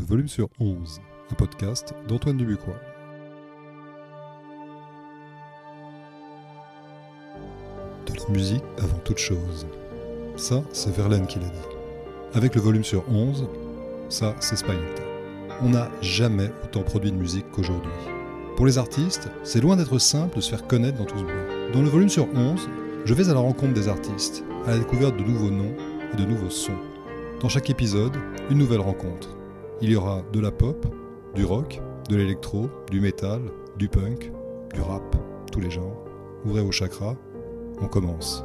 Volume sur 11, un podcast d'Antoine Dubuquois. De la musique avant toute chose. Ça, c'est Verlaine qui l'a dit. Avec le volume sur 11, ça, c'est Spinetta. On n'a jamais autant produit de musique qu'aujourd'hui. Pour les artistes, c'est loin d'être simple de se faire connaître dans tout ce bruit. Dans le volume sur 11, je vais à la rencontre des artistes, à la découverte de nouveaux noms et de nouveaux sons. Dans chaque épisode, une nouvelle rencontre. Il y aura de la pop, du rock, de l'électro, du métal, du punk, du rap, tous les genres. Ouvrez vos chakras, on commence.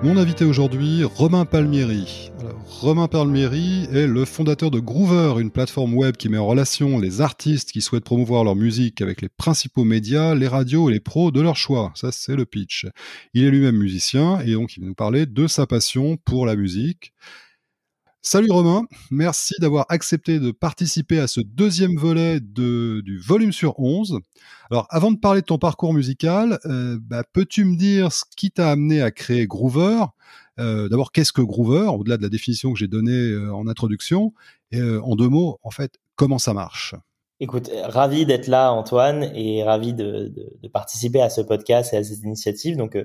Mon invité aujourd'hui, Romain Palmieri. Romain Palmieri est le fondateur de Groover, une plateforme web qui met en relation les artistes qui souhaitent promouvoir leur musique avec les principaux médias, les radios et les pros de leur choix. Ça, c'est le pitch. Il est lui-même musicien et donc il va nous parler de sa passion pour la musique. Salut Romain, merci d'avoir accepté de participer à ce deuxième volet du volume sur 11. Alors avant de parler de ton parcours musical, euh, bah, peux-tu me dire ce qui t'a amené à créer Groover? Euh, D'abord, qu'est-ce que Groover, au-delà de la définition que j'ai donnée euh, en introduction Et en deux mots, en fait, comment ça marche? Écoute, ravi d'être là, Antoine, et ravi de, de, participer à ce podcast et à cette initiative. Donc,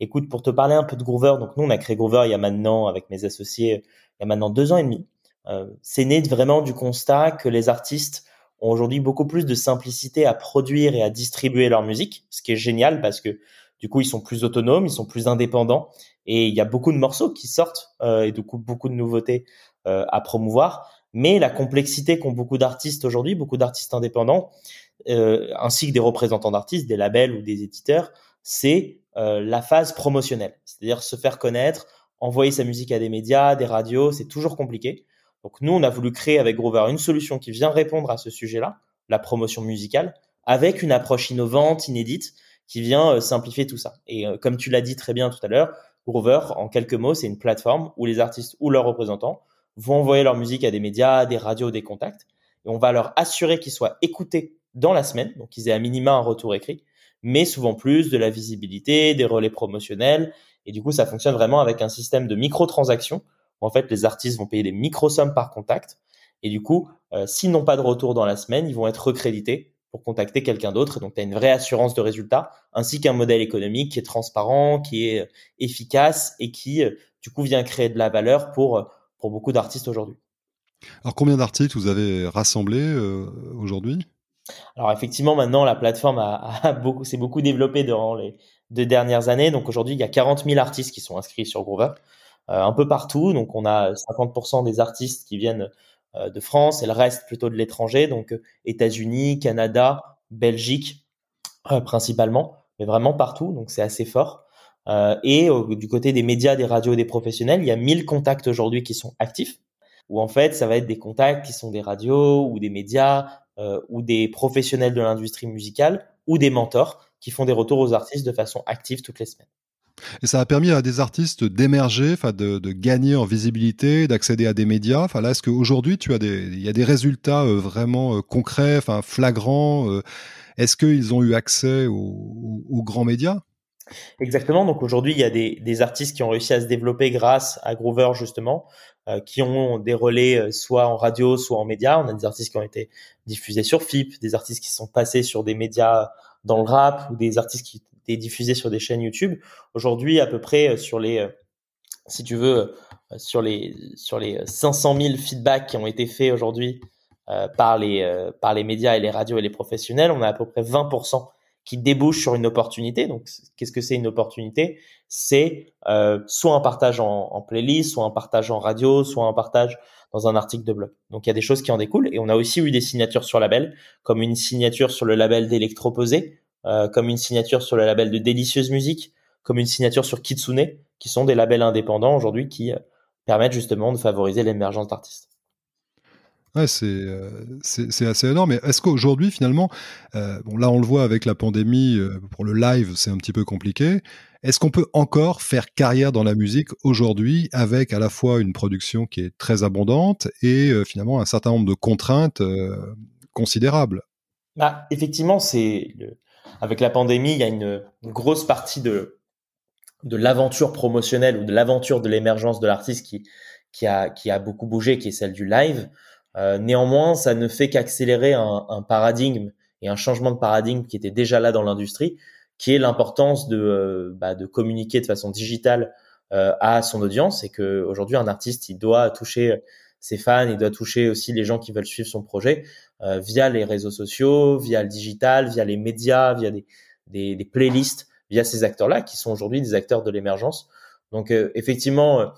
écoute, pour te parler un peu de Groover, donc nous, on a créé Groover il y a maintenant, avec mes associés, il y a maintenant deux ans et demi. Euh, c'est né vraiment du constat que les artistes ont aujourd'hui beaucoup plus de simplicité à produire et à distribuer leur musique, ce qui est génial parce que du coup ils sont plus autonomes, ils sont plus indépendants et il y a beaucoup de morceaux qui sortent euh, et du coup beaucoup de nouveautés euh, à promouvoir. Mais la complexité qu'ont beaucoup d'artistes aujourd'hui, beaucoup d'artistes indépendants, ainsi que des représentants d'artistes, des labels ou des éditeurs, c'est la phase promotionnelle, c'est-à-dire se faire connaître, envoyer sa musique à des médias, des radios, c'est toujours compliqué. Donc nous, on a voulu créer avec Groover une solution qui vient répondre à ce sujet-là, la promotion musicale, avec une approche innovante, inédite, qui vient euh, simplifier tout ça. Et euh, comme tu l'as dit très bien tout à l'heure, Groover, en quelques mots, c'est une plateforme où les artistes ou leurs représentants vont envoyer leur musique à des médias, des radios, des contacts, et on va leur assurer qu'ils soient écoutés dans la semaine, donc qu'ils aient à minima un retour écrit, mais souvent plus de la visibilité, des relais promotionnels, et du coup, ça fonctionne vraiment avec un système de microtransactions où en fait les artistes vont payer des micro-sommes par contact. Et du coup, euh, s'ils n'ont pas de retour dans la semaine, ils vont être recrédités pour contacter quelqu'un d'autre. Donc, tu as une vraie assurance de résultat, ainsi qu'un modèle économique qui est transparent, qui est euh, efficace et qui, euh, du coup, vient créer de la valeur pour, pour beaucoup d'artistes aujourd'hui. Alors, combien d'artistes vous avez rassemblés aujourd'hui? Alors effectivement, maintenant, la plateforme a, a beaucoup, s'est beaucoup développée durant les, deux dernières années. Donc aujourd'hui, il y a 40 000 artistes qui sont inscrits sur Groover, euh, un peu partout. Donc on a 50% des artistes qui viennent euh, de France et le reste plutôt de l'étranger, donc euh, États-Unis, Canada, Belgique principalement, mais vraiment partout. Donc c'est assez fort. et du côté des médias, des radios, des professionnels, il y a 1000 contacts aujourd'hui qui sont actifs. Où en fait, ça va être des contacts qui sont des radios ou des médias ou des professionnels de l'industrie musicale ou des mentors qui font des retours aux artistes de façon active toutes les semaines. Et ça a permis à des artistes d'émerger, de, de gagner en visibilité, d'accéder à des médias. Là, est-ce qu'aujourd'hui, tu as des, il y a des résultats euh, vraiment euh, concrets, flagrants euh, Est-ce qu'ils ont eu accès aux, grands médias? Exactement. Donc aujourd'hui, il y a des, des, artistes qui ont réussi à se développer grâce à Groover justement, qui ont des relais soit en radio, soit en médias. On a des artistes qui ont été diffusés sur FIP, des artistes qui sont passés sur des médias dans le rap ou des artistes qui étaient diffusés sur des chaînes YouTube. Aujourd'hui, à peu près euh, sur les, euh, si tu veux, euh, sur les sur les 500 000 feedbacks qui ont été faits aujourd'hui par les par les médias et les radios et les professionnels, on a à peu près 20% qui débouchent sur une opportunité. Donc, qu'est-ce que c'est une opportunité? C'est soit un partage en, en, playlist, soit un partage en radio, soit un partage dans un article de blog. Donc il y a des choses qui en découlent et on a aussi eu des signatures sur label, comme une signature sur le label d'Electroposé, euh, comme une signature sur le label de Délicieuse Musique, comme une signature sur Kitsune, qui sont des labels indépendants aujourd'hui qui euh, permettent justement de favoriser l'émergence d'artistes. Euh, c'est assez énorme. Mais est-ce qu'aujourd'hui, finalement, euh, bon, là, on le voit avec la pandémie, euh, pour le live, c'est un petit peu compliqué. Est-ce qu'on peut encore faire carrière dans la musique aujourd'hui avec à la fois une production qui est très abondante et finalement un certain nombre de contraintes considérables? Bah, Effectivement, c'est avec la pandémie, il y a une, grosse partie de de l'aventure promotionnelle ou de l'aventure de l'émergence de l'artiste qui qui a qui a beaucoup bougé, qui est celle du live. Euh, néanmoins, ça ne fait qu'accélérer un, un, paradigme et un changement de paradigme qui était déjà là dans l'industrie, qui est l'importance de euh, bah, de communiquer de façon digitale euh, à son audience et que aujourd'hui un artiste il doit toucher ses fans, il doit toucher aussi les gens qui veulent suivre son projet euh, via les réseaux sociaux, via le digital, via les médias, via des, des, des playlists, via ces acteurs-là qui sont aujourd'hui des acteurs de l'émergence. Donc effectivement,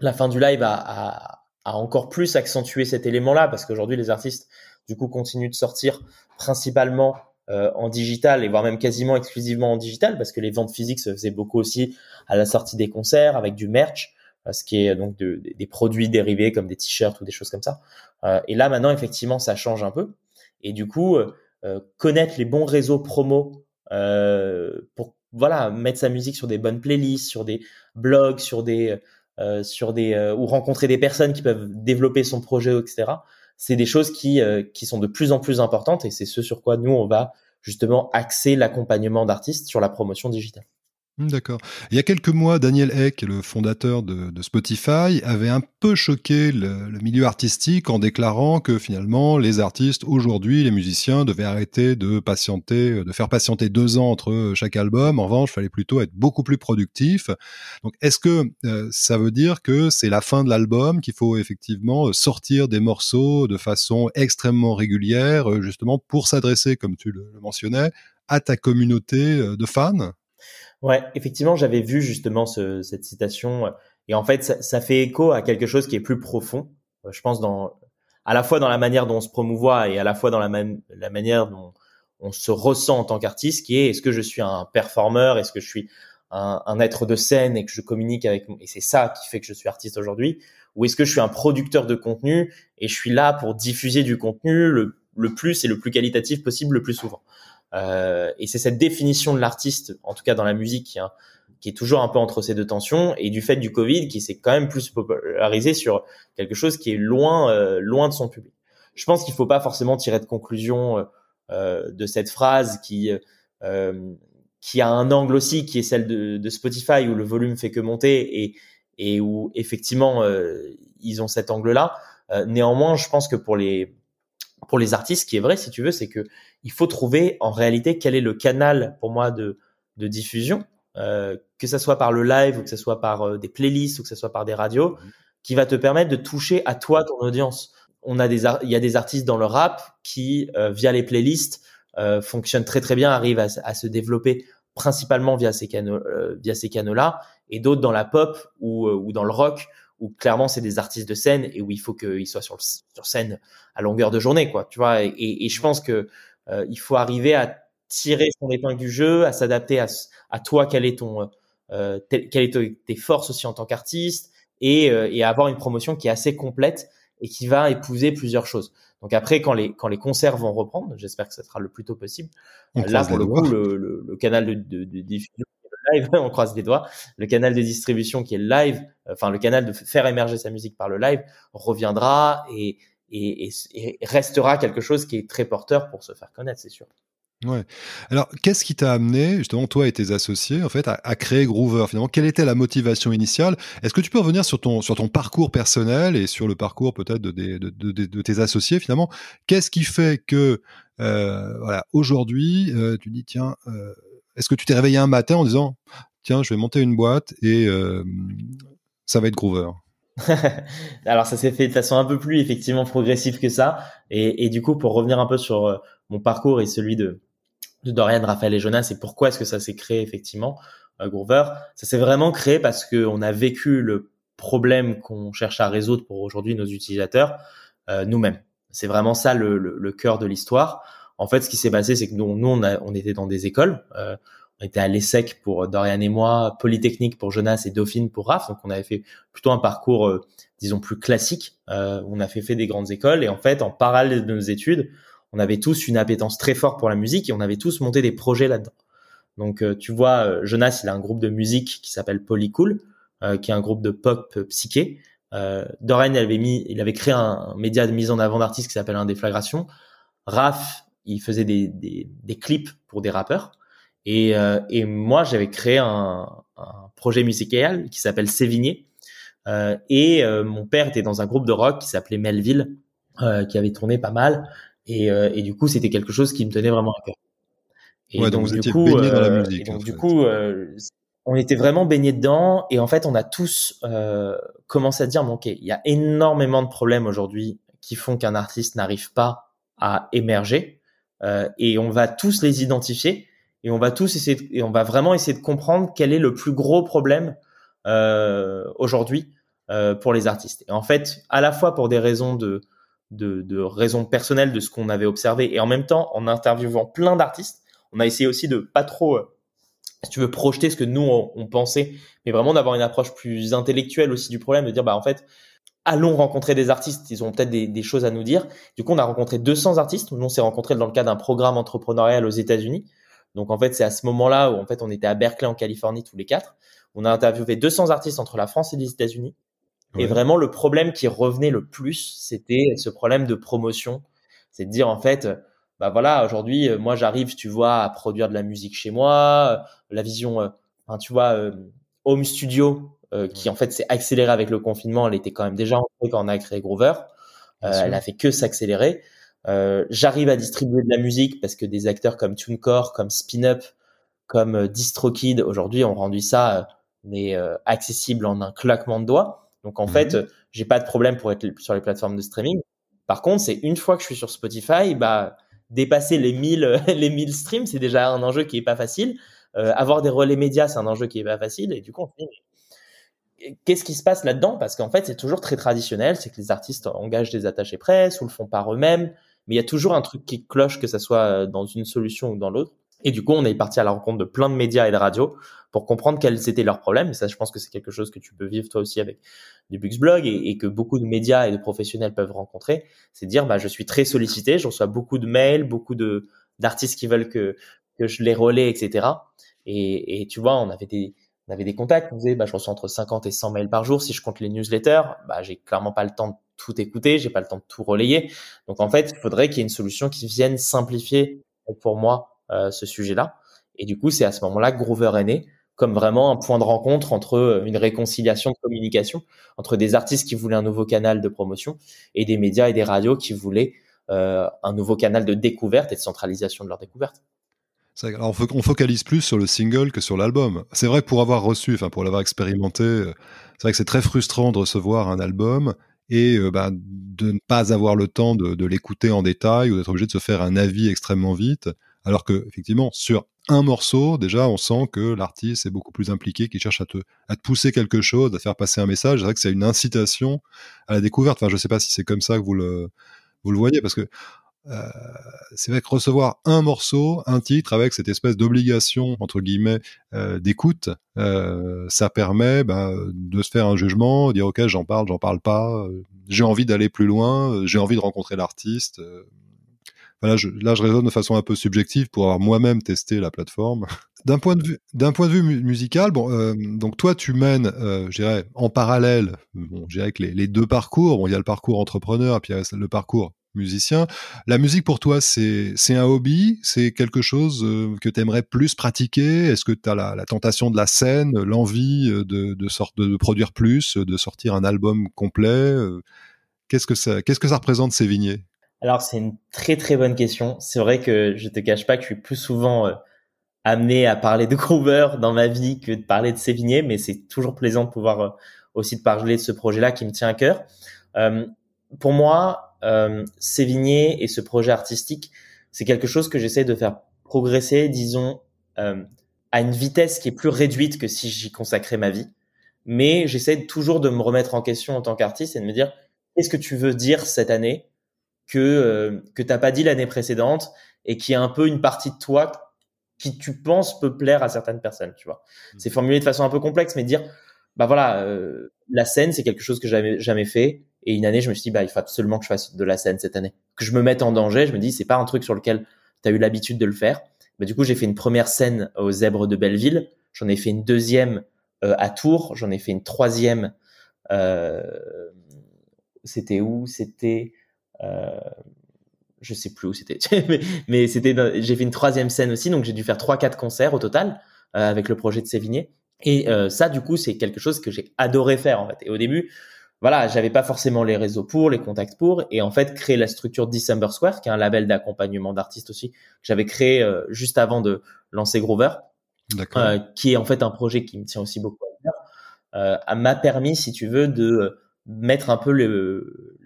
la fin du live a, a, a encore plus accentué cet élément-là parce qu'aujourd'hui les artistes du coup continuent de sortir principalement euh, en digital et voire même quasiment exclusivement en digital parce que les ventes physiques se faisaient beaucoup aussi à la sortie des concerts avec du merch ce qui est donc de, des produits dérivés comme des t-shirts ou des choses comme ça. Euh, et là maintenant effectivement ça change un peu. Et du coup euh, euh, connaître les bons réseaux promo pour voilà mettre sa musique sur des bonnes playlists, sur des blogs, sur des sur des ou rencontrer des personnes qui peuvent développer son projet, etc. C'est des choses qui qui sont de plus en plus importantes et c'est ce sur quoi nous on va justement axer l'accompagnement d'artistes sur la promotion digitale. Hmm, d'accord. Il y a quelques mois, Daniel Eck, le fondateur de, Spotify, avait un peu choqué le, milieu artistique en déclarant que finalement, les artistes aujourd'hui, les musiciens, devaient arrêter de patienter, de faire patienter deux ans entre chaque album. En revanche, il fallait plutôt être beaucoup plus productif. Donc, est-ce que euh, ça veut dire que c'est la fin de l'album, qu'il faut effectivement sortir des morceaux de façon extrêmement régulière, euh, justement pour s'adresser, comme tu le mentionnais, à ta communauté euh, de fans? Ouais, effectivement, j'avais vu justement ce, cette citation euh, et en fait, ça, ça, fait écho à quelque chose qui est plus profond. Euh, je pense dans à la fois dans la manière dont on se promouvoit et à la fois dans la, la manière dont on se ressent en tant qu'artiste, qui est est-ce que je suis un performeur, est-ce que je suis un, un, être de scène et que je communique avec et c'est ça qui fait que je suis artiste aujourd'hui, ou est-ce que je suis un producteur de contenu et je suis là pour diffuser du contenu le, le plus et le plus qualitatif possible le plus souvent? Euh, et c'est cette définition de l'artiste, en tout cas dans la musique, qui est toujours un peu entre ces deux tensions, et du fait du Covid, qui s'est quand même plus popularisé sur quelque chose qui est loin, euh, loin de son public. Je pense qu'il faut pas forcément tirer de conclusion euh, de cette phrase qui qui a un angle aussi, qui est celle de, Spotify où le volume fait que monter et où effectivement ils ont cet angle-là. néanmoins, je pense que pour les pour les artistes, ce qui est vrai, si tu veux, c'est que il faut trouver en réalité quel est le canal pour moi de, de diffusion, euh, que ce soit par le live ou que ce soit par euh, des playlists ou que ce soit par des radios, mhm. qui va te permettre de toucher à toi ton audience. On a des il y a des artistes dans le rap qui euh, via les playlists fonctionnent très très bien, arrivent à, à se développer principalement via ces canaux via ces canaux là, et d'autres dans la pop ou, ou dans le rock où clairement c'est des artistes de scène et où il faut qu'ils soient sur, sur scène à longueur de journée, quoi. Tu vois, et, et je pense que euh, il faut arriver à tirer son épingle du jeu, à s'adapter à, à toi, quel est ton, euh, quelle est tes forces aussi en tant qu'artiste, et, euh, et avoir une promotion qui est assez complète et qui va épouser plusieurs choses. Donc après, quand les quand les concerts vont reprendre, j'espère que ça sera le plus tôt possible. là, pour le coup, le, le, le, canal de, de, de diffusion on croise les doigts. Le canal de distribution qui est live, enfin le canal de faire émerger sa musique par le live reviendra et, restera quelque chose qui est très porteur pour se faire connaître, c'est sûr. Ouais. Alors, qu'est-ce qui t'a amené, justement, toi et tes associés, en fait, à, créer Groover Finalement, quelle était la motivation initiale? Est-ce que tu peux revenir sur ton sur ton parcours personnel et sur le parcours peut-être de, tes associés Finalement, qu'est-ce qui fait que euh, voilà, aujourd'hui, euh, tu dis tiens, euh, est-ce que tu t'es réveillé un matin en disant tiens, je vais monter une boîte et euh, ça va être Groover? Alors ça s'est fait de façon un peu plus effectivement progressive que ça. Et, du coup, pour revenir un peu sur euh, mon parcours et celui de, Dorian, Raphaël et Jonas, et pourquoi est-ce que ça s'est créé effectivement, euh, Groover, ça s'est vraiment créé parce qu'on a vécu le problème qu'on cherche à résoudre pour aujourd'hui nos utilisateurs nous-mêmes. C'est vraiment ça le cœur de l'histoire. En fait, ce qui s'est passé, c'est que nous, nous on, a, on, était dans des écoles. Euh, on était à l'ESSEC pour Dorian et moi, Polytechnique pour Jonas et Dauphine pour Raph. Donc, on avait fait plutôt un parcours, euh, disons, plus classique. Euh, on a fait, fait des grandes écoles. Et en fait, en parallèle de nos études, on avait tous une appétence très forte pour la musique et on avait tous monté des projets là-dedans. Donc, euh, tu vois, euh, Jonas, il a un groupe de musique qui s'appelle Polycool, qui est un groupe de pop psyché. Dorian, il avait mis, il avait créé un, média de mise en avant d'artistes qui s'appelle Indéflagration. Raph, il faisait des, des, des, clips pour des rappeurs. Et, euh, et moi, j'avais créé un, un, projet musical qui s'appelle Sévigné. Euh, et euh, mon père était dans un groupe de rock qui s'appelait Melville, qui avait tourné pas mal. Et, et du coup, c'était quelque chose qui me tenait vraiment à cœur. Et ouais, donc, vous du coup, dans la musique. donc, du coup, on était vraiment baigné dedans. Et en fait, on a tous commencé à dire, bon, ok, il y a énormément de problèmes aujourd'hui qui font qu'un artiste n'arrive pas à émerger. Euh, et on va tous les identifier et on va tous essayer et on va vraiment essayer de comprendre quel est le plus gros problème euh, aujourd'hui euh, pour les artistes. Et en fait, à la fois pour des raisons de, de, de raisons personnelles de ce qu'on avait observé et en même temps en interviewant plein d'artistes, on a essayé aussi de pas trop, euh, si tu veux, projeter ce que nous on, on pensait, mais vraiment d'avoir une approche plus intellectuelle aussi du problème, de dire bah en fait allons rencontrer des artistes, ils ont peut-être des, choses à nous dire. Du coup, on a rencontré 200 artistes. Nous, on s'est rencontrés dans le cadre d'un programme entrepreneurial aux États-Unis. Donc, en fait, c'est à ce moment-là où, en fait, on était à Berkeley, en Californie, tous les quatre. On a interviewé 200 artistes entre la France et les États-Unis. Et vraiment, le problème qui revenait le plus, c'était ce problème de promotion. C'est de dire, en fait, bah voilà, aujourd'hui, moi, j'arrive, tu vois, à produire de la musique chez moi, la vision, euh, enfin, tu vois, euh, home studio, euh, qui en fait s'est accélérée avec le confinement. Elle était quand même déjà entrée quand on a créé Groover. Euh, elle a fait que s'accélérer. Euh, j'arrive à distribuer de la musique parce que des acteurs comme TuneCore, comme Spin-Up, comme DistroKid aujourd'hui ont rendu ça mais accessible en un claquement de doigts. Donc en mhm. fait, j'ai pas de problème pour être sur les plateformes de streaming. Par contre, c'est une fois que je suis sur Spotify, bah dépasser les 1000 les 1000 streams, c'est déjà un enjeu qui est pas facile. Euh, avoir des relais médias, c'est un enjeu qui est pas facile. Et du coup, on fait, qu'est-ce qui se passe là-dedans? Parce qu'en fait, c'est toujours très traditionnel, c'est que les artistes engagent des attachés presse ou le font par eux-mêmes, mais il y a toujours un truc qui cloche, que ça soit euh, dans une solution ou dans l'autre. Et du coup, on est parti à la rencontre de plein de médias et de radios pour comprendre quels étaient leurs problèmes. Et ça, je pense que c'est quelque chose que tu peux vivre toi aussi avec du Buxblog et, que beaucoup de médias et de professionnels peuvent rencontrer. C'est dire, bah, je suis très sollicité, je reçois beaucoup de mails, beaucoup de d'artistes qui veulent que que je les relais, etc. Et, et tu vois, on avait des on avait des contacts, on disait, bah, je reçois entre 50 et 100 mails par jour. Si je compte les newsletters, bah, j'ai clairement pas le temps de tout écouter, j'ai pas le temps de tout relayer. Donc, en fait, il faudrait qu'il y ait une solution qui vienne simplifier pour moi euh, ce sujet-là. Et du coup, c'est à ce moment-là que Groover est né, comme vraiment un point de rencontre entre euh, une réconciliation de communication entre des artistes qui voulaient un nouveau canal de promotion et des médias et des radios qui voulaient euh, un nouveau canal de découverte et de centralisation de leur découverte. Alors on focalise plus sur le single que sur l'album. C'est vrai que pour avoir reçu, enfin pour l'avoir expérimenté, euh, c'est vrai que c'est très frustrant de recevoir un album et euh, bah, de ne pas avoir le temps de, l'écouter en détail ou d'être obligé de se faire un avis extrêmement vite. Alors que effectivement sur un morceau, déjà on sent que l'artiste est beaucoup plus impliqué, qu'il cherche à te, à te pousser quelque chose, à faire passer un message. C'est vrai que c'est une incitation à la découverte. Enfin je sais pas si c'est comme ça que vous le vous le voyez parce que euh, c'est vrai que recevoir un morceau, un titre avec cette espèce d'obligation entre guillemets euh, d'écoute, euh, ça permet bah, de se faire un jugement, dire ok j'en parle, j'en parle pas, j'ai envie d'aller plus loin, j'ai envie de rencontrer l'artiste. Voilà, je, là je raisonne de façon un peu subjective pour avoir moi-même testé la plateforme. D'un point de vue, musical, bon, donc toi tu mènes, je dirais, en parallèle, je dirais que les, deux parcours, bon, il y a le parcours entrepreneur, puis il y a le parcours musicien. La musique pour toi, c'est un hobby? C'est quelque chose euh, que tu aimerais plus pratiquer? Est-ce que tu as la, tentation de la scène, l'envie euh, de, de, de, produire plus, de sortir un album complet euh? Qu'est-ce que ça, que ça représente Sévigné Alors c'est une très très bonne question. C'est vrai que je te cache pas que je suis plus souvent amené à parler de Groover dans ma vie que de parler de Sévigné, mais c'est toujours plaisant de pouvoir aussi te parler de ce projet-là qui me tient à cœur. pour moi, euh, Sévigné et ce projet artistique, c'est quelque chose que j'essaie de faire progresser, disons, euh, à une vitesse qui est plus réduite que si j'y consacrais ma vie. Mais j'essaie toujours de me remettre en question en tant qu'artiste et de me dire qu'est-ce que tu veux dire cette année que euh, que t'as pas dit l'année précédente et qui est un peu une partie de toi qui tu penses peut plaire à certaines personnes, tu vois. Mmh. C'est formulé de façon un peu complexe, mais dire bah voilà, euh, la scène c'est quelque chose que j'avais jamais fait et une année, je me suis dit, bah, il faut absolument que je fasse de la scène cette année. Que je me mette en danger. Je me dis, c'est pas un truc sur lequel tu as eu l'habitude de le faire. Bah, du coup, j'ai fait une première scène aux Zèbres de Belleville. J'en ai fait une deuxième euh, à Tours. J'en ai fait une troisième. Euh, c'était où? C'était. Euh, je sais plus où c'était, mais, c'était, j'ai fait une troisième scène aussi, donc j'ai dû faire trois, quatre concerts au total euh, avec le projet de Sévigné. Et ça, du coup, c'est quelque chose que j'ai adoré faire. Et au début, voilà, j'avais pas forcément les réseaux pour, les contacts pour, et en fait, créer la structure December Square, qui est un label d'accompagnement d'artistes aussi, que j'avais créé euh, juste avant de lancer Groover, euh, qui est en fait un projet qui me tient aussi beaucoup à cœur, euh, m'a permis, si tu veux, de mettre un peu le,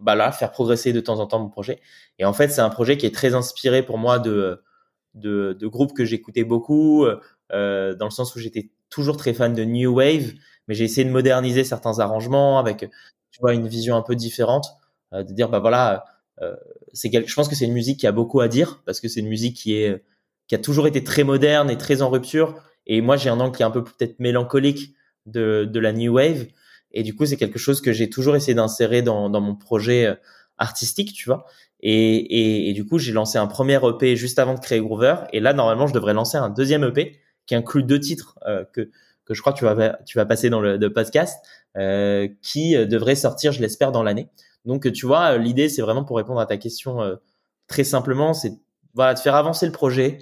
bah là, faire progresser de temps en temps mon projet. Et en fait, c'est un projet qui est très inspiré pour moi de de, de groupes que j'écoutais beaucoup, euh, dans le sens où j'étais toujours très fan de New Wave, mais j'ai essayé de moderniser certains arrangements avec, tu vois, une vision un peu différente, euh, de dire, bah voilà, euh, c'est je pense que c'est une musique qui a beaucoup à dire parce que c'est une musique qui est qui a toujours été très moderne et très en rupture. Et moi, j'ai un angle qui est un peu peut-être mélancolique de, de la new wave. Et du coup, c'est quelque chose que j'ai toujours essayé d'insérer dans, dans mon projet artistique, tu vois. Et, et, et du coup, j'ai lancé un premier EP juste avant de créer Groover. Et là, normalement, je devrais lancer un deuxième EP qui inclut deux titres euh, que que je crois que tu vas tu vas passer dans le, podcast, euh, qui euh, devrait sortir, je l'espère, dans l'année. Donc, tu vois, l'idée, c'est vraiment pour répondre à ta question très simplement, c'est voilà de faire avancer le projet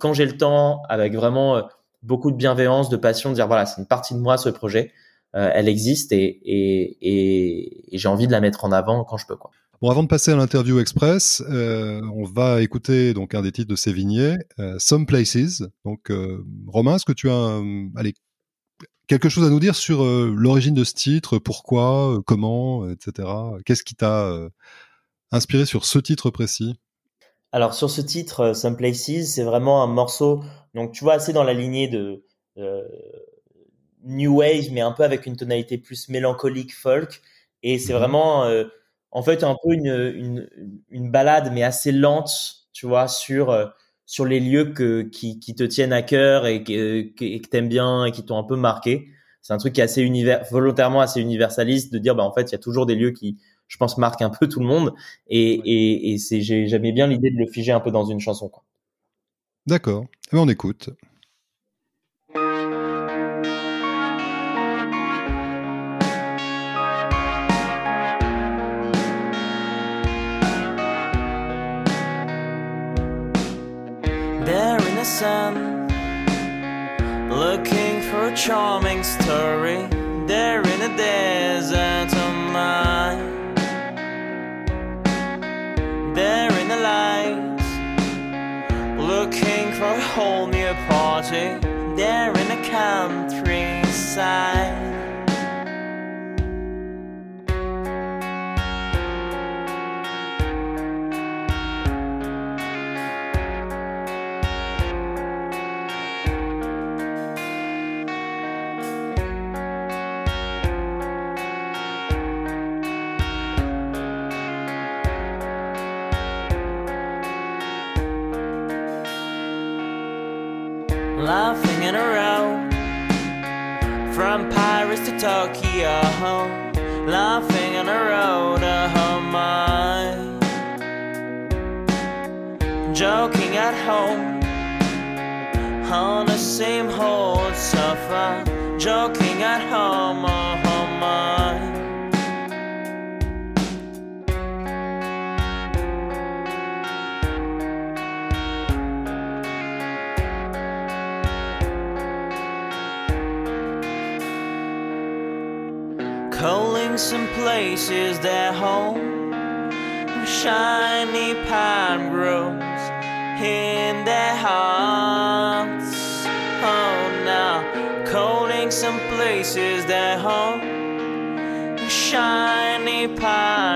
quand j'ai le temps, avec vraiment beaucoup de bienveillance, de passion, de dire voilà, c'est une partie de moi ce projet, elle existe et, et, j'ai envie de la mettre en avant quand je peux quoi. Bon, avant de passer à l'interview express, euh, on va écouter donc un des titres de Sévigné, euh, Some Places. Donc, euh, Romain, est-ce que tu as allez, quelque chose à nous dire sur l'origine de ce titre, pourquoi, comment, etc. Qu'est-ce qui t'a inspiré sur ce titre précis? Alors, sur ce titre, Some Places, c'est vraiment un morceau, donc tu vois, assez dans la lignée de New Wave, mais un peu avec une tonalité plus mélancolique folk. Et c'est mmh vraiment en fait un peu une, une, une balade mais assez lente, tu vois, sur euh, sur les lieux que, qui, qui te tiennent à cœur et que, que, que t'aimes bien et qui t'ont un peu marqué. C'est un truc qui est assez univers, volontairement assez universaliste de dire bah en fait il y a toujours des lieux qui je pense marquent un peu tout le monde et, et, et c'est j'aimais bien l'idée de le figer un peu dans une chanson quoi. D'accord, eh ben, on écoute. Sun Looking for a charming story. There in a desert of mine. There in the light Looking for a whole new party. There in the countryside some places their home. Shiny pine grows in their hearts. Oh, now calling some places their home. Shiny palm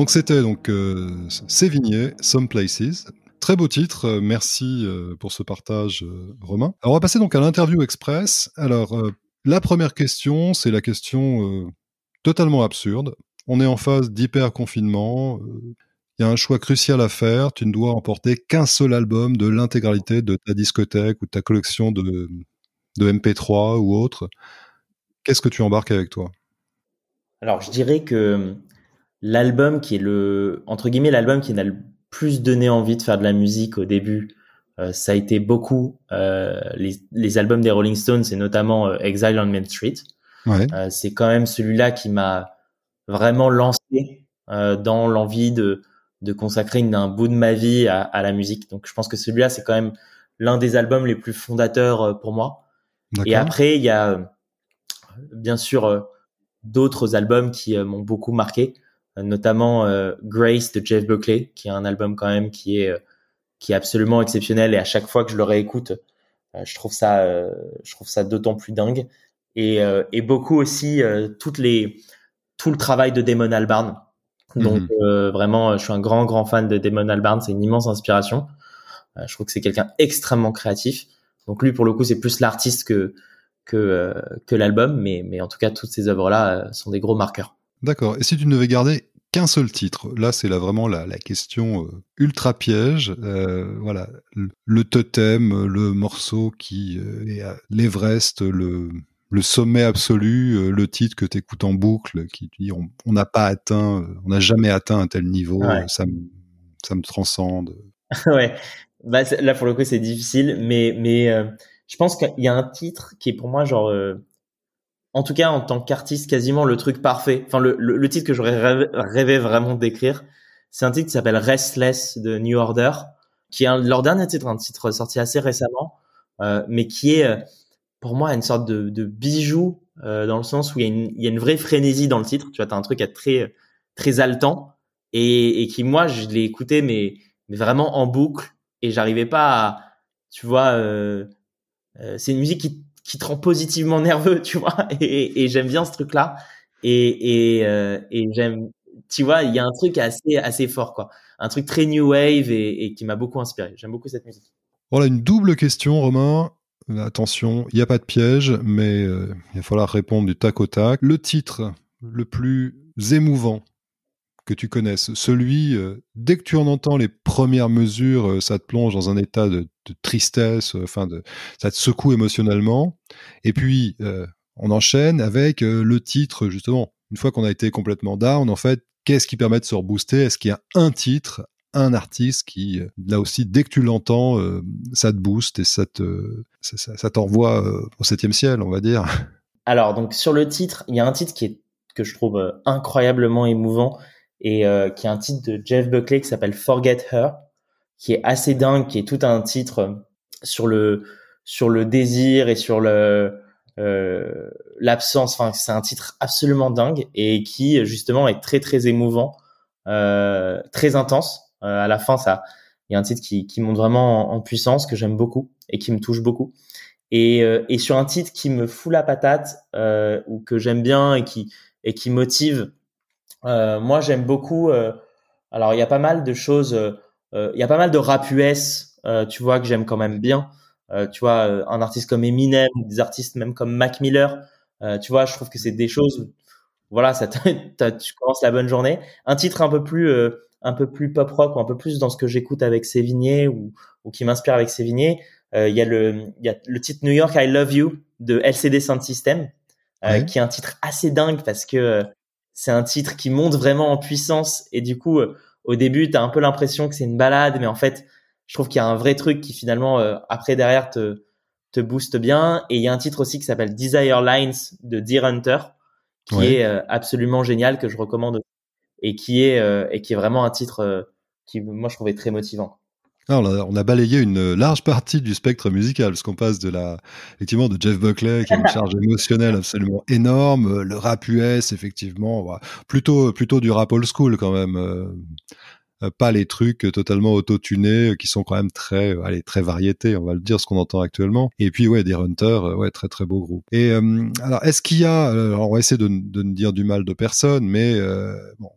Donc c'était donc euh, Sévigné, Some Places. Très beau titre, euh, merci euh, pour ce partage, Romain. Alors on va passer donc à l'interview express. Alors la première question, c'est la question totalement absurde. On est en phase d'hyper confinement. Il y a un choix crucial à faire. Tu ne dois emporter qu'un seul album de l'intégralité de ta discothèque ou de ta collection de, de MP3 ou autre. Qu'est-ce que tu embarques avec toi? Alors, je dirais que l'album qui est le, entre guillemets, l'album qui n'a le plus donné envie de faire de la musique au début, euh, ça a été beaucoup euh, les, les, albums des Rolling Stones et notamment euh, Exile on Main Street. Ouais. Euh, c'est quand même celui-là qui m'a vraiment lancé euh, dans l'envie de, de consacrer une, un bout de ma vie à, à la musique. Donc je pense que celui-là, c'est quand même l'un des albums les plus fondateurs pour moi. Et après, il y a bien sûr d'autres albums qui m'ont beaucoup marqué notamment euh, Grace de Jeff Buckley, qui est un album quand même qui est euh, qui est absolument exceptionnel et à chaque fois que je le réécoute, euh, je trouve ça je trouve ça d'autant plus dingue et et beaucoup aussi toutes les tout le travail de Damon Albarn. Donc mhm. vraiment, je suis un grand grand fan de Damon Albarn, c'est une immense inspiration. je trouve que c'est quelqu'un extrêmement créatif. Donc lui, pour le coup, c'est plus l'artiste que que que l'album, mais mais en tout cas, toutes ces œuvres là sont des gros marqueurs. D'accord. Et si tu ne devais garder qu'un seul titre, là c'est là vraiment la, la question euh, ultra piège. Euh, voilà, le, totem, le morceau qui euh, est l'Everest, le, le sommet absolu, le titre que tu écoutes en boucle, qui dit on n'a pas atteint, on n'a jamais atteint un tel niveau, ça, me, ça me transcende. ouais, bah, là pour le coup c'est difficile, mais mais je pense qu'il y a un titre qui est pour moi genre en tout cas en tant qu'artiste quasiment le truc parfait. Enfin le, le, titre que j'aurais rêvé, vraiment d'écrire, c'est un titre qui s'appelle Restless de New Order, qui est leur dernier titre, un titre sorti assez récemment, euh, mais qui est euh, pour moi une sorte de, de bijou euh, dans le sens où il y, a une, il y, a une, vraie frénésie dans le titre. Tu vois, t'as un truc à très très haletant et, et qui moi je l'ai écouté mais mais vraiment en boucle et j'arrivais pas à tu vois euh, euh c'est une musique qui qui te rend positivement nerveux, tu vois. Et, j'aime bien ce truc-là. Et, et, euh, et j'aime, tu vois, il y a un truc assez, assez fort, quoi. Un truc très new wave et, et qui m'a beaucoup inspiré. J'aime beaucoup cette musique. Voilà une double question, Romain. Attention, il n'y a pas de piège, mais euh, il va falloir répondre du tac au tac. Le titre le plus émouvant que tu connaisses. Celui, euh, dès que tu en entends les premières mesures, euh, ça te plonge dans un état de, tristesse, euh, enfin, de, ça te secoue émotionnellement. Et puis, on enchaîne avec le titre, justement. Une fois qu'on a été complètement down, en fait, qu'est-ce qui permet de se rebooster? Est-ce qu'il y a un titre, un artiste qui, là aussi, dès que tu l'entends, ça te booste et ça te, ça, ça t'envoie au septième ciel, on va dire? Alors, donc sur le titre, il y a un titre qui est que je trouve incroyablement émouvant et euh, qui est un titre de Jeff Buckley qui s'appelle Forget Her, qui est assez dingue, qui est tout un titre sur le sur le désir et sur le euh, l'absence. Enfin, c'est un titre absolument dingue et qui justement est très très émouvant, euh, très intense. Euh, à la fin, ça, il y a un titre qui qui monte vraiment en, puissance que j'aime beaucoup et qui me touche beaucoup. Et, euh, et sur un titre qui me fout la patate ou que j'aime bien et qui et qui motive euh, moi, j'aime beaucoup. Euh, alors, il y a pas mal de choses. Euh, il y a pas mal de rap US, tu vois, que j'aime quand même bien. tu vois, un artiste comme Eminem, des artistes même comme Mac Miller. tu vois, je trouve que c'est des choses. Voilà, ça tu commences la bonne journée. Un titre un peu plus un peu plus pop rock ou un peu plus dans ce que j'écoute avec Sévigné ou, ou qui m'inspire avec Sévigné. Il y a le il y a le titre New York I Love You de LCD Sound System, qui est un titre assez dingue parce que c'est un titre qui monte vraiment en puissance et du coup euh, au début tu as un peu l'impression que c'est une balade mais en fait je trouve qu'il y a un vrai truc qui finalement euh, après derrière te te booste bien. Et il y a un titre aussi qui s'appelle Desire Lines de Deer Hunter qui est euh, absolument génial que je recommande et qui est et qui est vraiment un titre qui moi je trouvais très motivant on a balayé une large partie du spectre musical, parce qu'on passe de la, effectivement, de Jeff Buckley, qui a une charge émotionnelle absolument énorme, le rap US, effectivement, plutôt, plutôt du rap old school quand même. Euh, euh, pas les trucs totalement auto-tunés qui sont quand même très, euh, allez, très variétés, on va le dire, ce qu'on entend actuellement. Et puis, ouais, des Hunters, ouais, très très beau groupe. Et alors, est-ce qu'il y a, alors on va essayer de, de, ne dire du mal de personne, mais bon,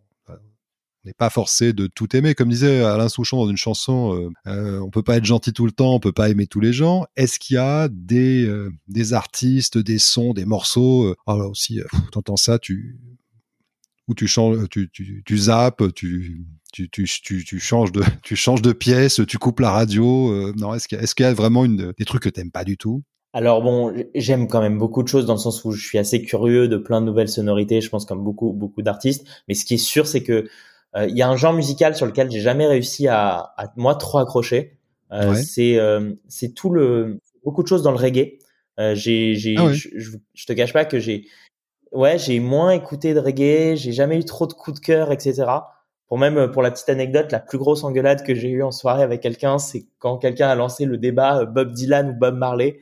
n'est pas forcé de tout aimer. Comme disait Alain Souchon dans une chanson, euh, euh, on peut pas être gentil tout le temps, on peut pas aimer tous les gens. Est-ce qu'il y a des, euh, des artistes, des sons, des morceaux euh, Alors aussi, tu entends ça, tu ou tu changes, tu, tu, tu zappes, tu, tu, tu, tu, changes de, tu changes de pièce, tu coupes la radio. non, est-ce qu'il y, est qu'il y, a vraiment une, des trucs que t'aimes pas du tout? Alors bon, j'aime quand même beaucoup de choses dans le sens où je suis assez curieux de plein de nouvelles sonorités, je pense comme beaucoup beaucoup d'artistes. Mais ce qui est sûr, c'est que euh, il y a un genre musical sur lequel j'ai jamais réussi à, à moi trop accrocher. Euh, C'est euh, c'est tout le beaucoup de choses dans le reggae. Euh, j'ai j'ai ah je, je, te cache pas que j'ai ouais j'ai moins écouté de reggae. J'ai jamais eu trop de coups de cœur, etc. Pour même pour la petite anecdote, la plus grosse engueulade que j'ai eue en soirée avec quelqu'un, c'est quand quelqu'un a lancé le débat Bob Dylan ou Bob Marley.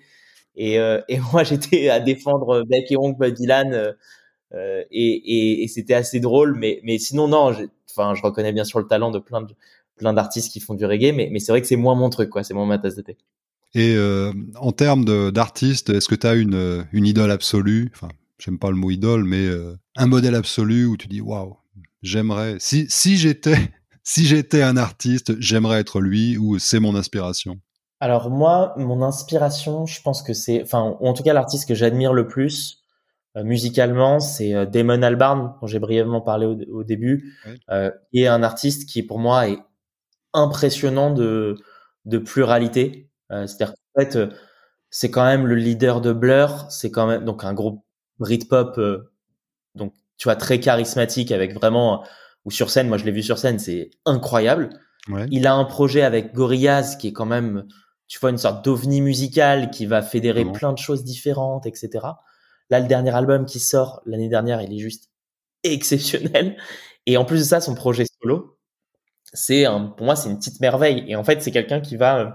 Et, euh, et moi, j'étais à défendre Beck et Onk Bob Dylan. Euh, euh, et, et, et c'était assez drôle, mais, mais sinon, non, enfin, je reconnais bien sûr le talent de plein de, plein d'artistes qui font du reggae, mais, mais c'est vrai que c'est moins mon truc, quoi. C'est moins ma tasse de thé. Et euh, en termes d'artistes, est-ce que tu as une, une idole absolue? Enfin, j'aime pas le mot idole, mais euh, un modèle absolu où tu dis waouh, j'aimerais. Si, si j'étais si j'étais un artiste, j'aimerais être lui ou c'est mon inspiration? Alors moi, mon inspiration, je pense que c'est, enfin, en tout cas l'artiste que j'admire le plus, euh, musicalement, c'est euh, Damon Albarn, dont j'ai brièvement parlé au, début, euh, et un artiste qui pour moi est impressionnant de, de pluralité. Euh, C'est-à-dire qu'en fait, c'est quand même le leader de Blur, c'est quand même donc un groupe Britpop, donc tu vois très charismatique avec vraiment ou sur scène, moi je l'ai vu sur scène, c'est incroyable. Ouais. Il a un projet avec Gorillaz qui est quand même, tu vois, une sorte d'ovni musical qui va fédérer plein de choses différentes, etc. Là, le dernier album qui sort l'année dernière, il est juste exceptionnel. Et en plus de ça, son projet solo, c'est pour moi, c'est une petite merveille. Et en fait, c'est quelqu'un qui va euh,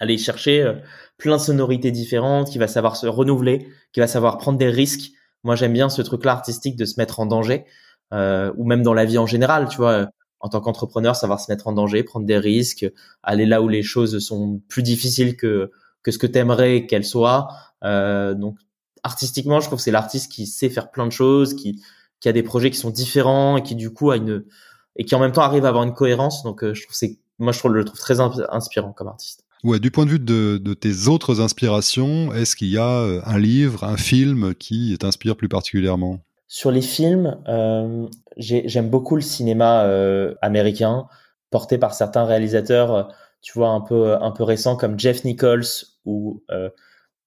aller chercher euh, plein de sonorités différentes, qui va savoir se renouveler, qui va savoir prendre des risques. Moi, j'aime bien ce truc-là artistique de se mettre en danger, euh, ou même dans la vie en général, tu vois. En tant qu'entrepreneur, savoir se mettre en danger, prendre des risques, aller là où les choses sont plus difficiles que que ce que t'aimerais qu'elles soient. Donc artistiquement, je trouve que c'est l'artiste qui sait faire plein de choses, qui, qui a des projets qui sont différents et qui du coup a une et qui en même temps arrive à avoir une cohérence. Donc, euh, je trouve c'est moi je trouve, le trouve très inspirant comme artiste. Ouais, du point de vue de, de tes autres inspirations, est-ce qu'il y a euh, un livre, un film qui t'inspire plus particulièrement? Sur les films, euh, j'aime beaucoup le cinéma euh, américain, porté par certains réalisateurs, tu vois, un peu un peu récents comme Jeff Nichols ou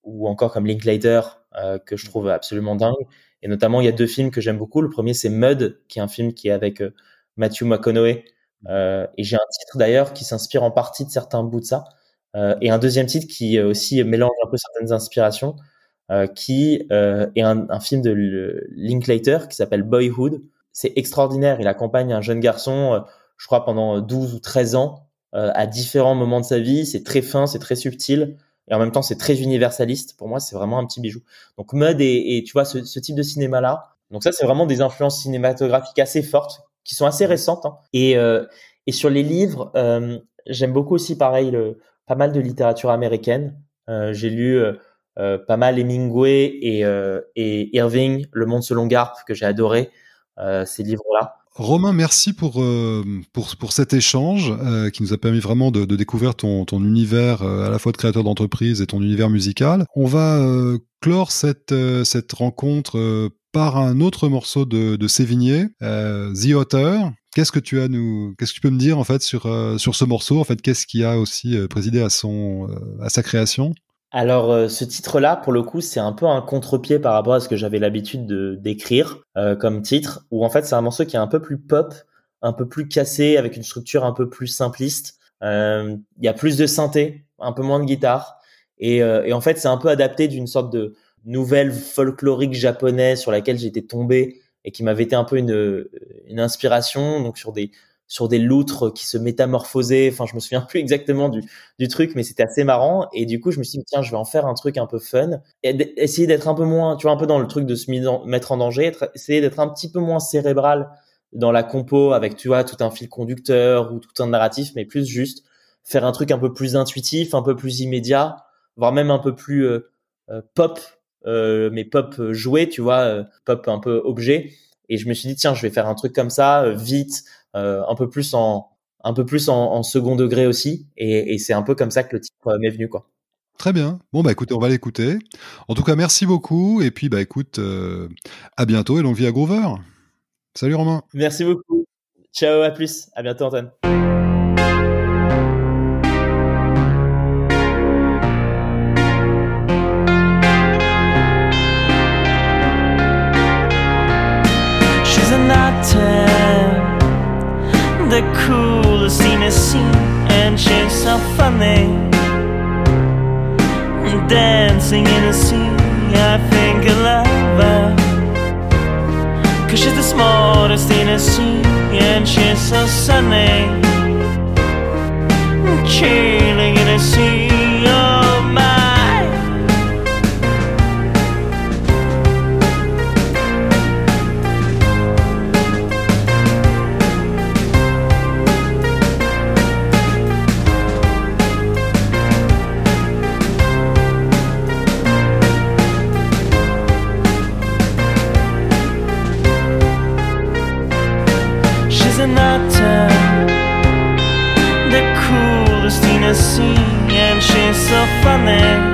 ou encore comme Linklater, euh, que je trouve absolument dingue. Et notamment, il y a deux films que j'aime beaucoup. Le premier, c'est Mud, qui est un film qui est avec euh, Matthew McConaughey. Euh, et j'ai un titre d'ailleurs qui s'inspire en partie de certains bouts de ça. Et un deuxième titre qui aussi mélange un peu certaines inspirations, qui est un, un, film de Linklater qui s'appelle Boyhood. C'est extraordinaire. Il accompagne un jeune garçon, je crois, pendant 12 ou 13 ans, à différents moments de sa vie. C'est très fin, c'est très subtil et en même temps c'est très universaliste. Pour moi, c'est vraiment un petit bijou. Donc mode et, et tu vois ce, ce, type de cinéma là. Donc ça, c'est vraiment des influences cinématographiques assez fortes qui sont assez récentes. Hein. Et, euh, et sur les livres, euh, j'aime beaucoup aussi pareil le, pas mal de littérature américaine. Euh, J'ai lu pas mal Hemingway et, et Irving, Le Monde selon Garp, que j'ai adoré ces livres-là. Romain, merci pour, euh, pour, pour cet échange euh, qui nous a permis vraiment de, de découvrir ton, ton univers euh, à la fois de créateur d'entreprise et ton univers musical. On va clore cette, cette rencontre par un autre morceau de, de Sévigné, The Otter. Qu'est-ce que tu as nous, qu'est-ce que tu peux me dire en fait sur sur ce morceau? En fait, qu'est-ce qui a aussi présidé à son à sa création? Alors euh, ce titre-là, pour le coup, c'est un peu un contre-pied par rapport à ce que j'avais l'habitude de d'écrire euh, comme titre, où en fait c'est un morceau qui est un peu plus pop, un peu plus cassé, avec une structure un peu plus simpliste. Euh, il y a plus de synthé, un peu moins de guitare, et, et en fait c'est un peu adapté d'une sorte de nouvelle folklorique japonaise sur laquelle j'étais tombé et qui m'avait été un peu une, une inspiration, donc sur des sur des loutres qui se métamorphosaient. Enfin, je me souviens plus exactement du, du truc, mais c'était assez marrant. Et du coup, je me suis dit, tiens, je vais en faire un truc un peu fun. Et essayer d'être un peu moins, tu vois, un peu dans le truc de se mettre en danger, essayer d'être un petit peu moins cérébral dans la compo avec, tu vois, tout un fil conducteur ou tout un narratif, mais plus juste faire un truc un peu plus intuitif, un peu plus immédiat, voire même un peu plus euh, euh, pop, euh, mais pop joué, tu vois, pop un peu objet. Et je me suis dit, tiens, je vais faire un truc comme ça, vite, un peu plus en un peu plus en, second degré aussi. Et, c'est un peu comme ça que le titre m'est venu, quoi. Très bien. Bon, bah écoutez, on va l'écouter. En tout cas, merci beaucoup. Et puis, bah écoute, à bientôt et longue vie à Groover. Salut Romain. Merci beaucoup. Ciao, à plus. À bientôt, Antoine. money. Change. missing and she's so funny.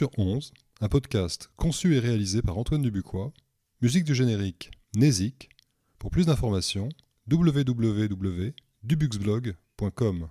Sur 11, un podcast conçu et réalisé par Antoine Dubuquois, musique du générique Nézik. Pour plus d'informations, www.dubuxblog.com.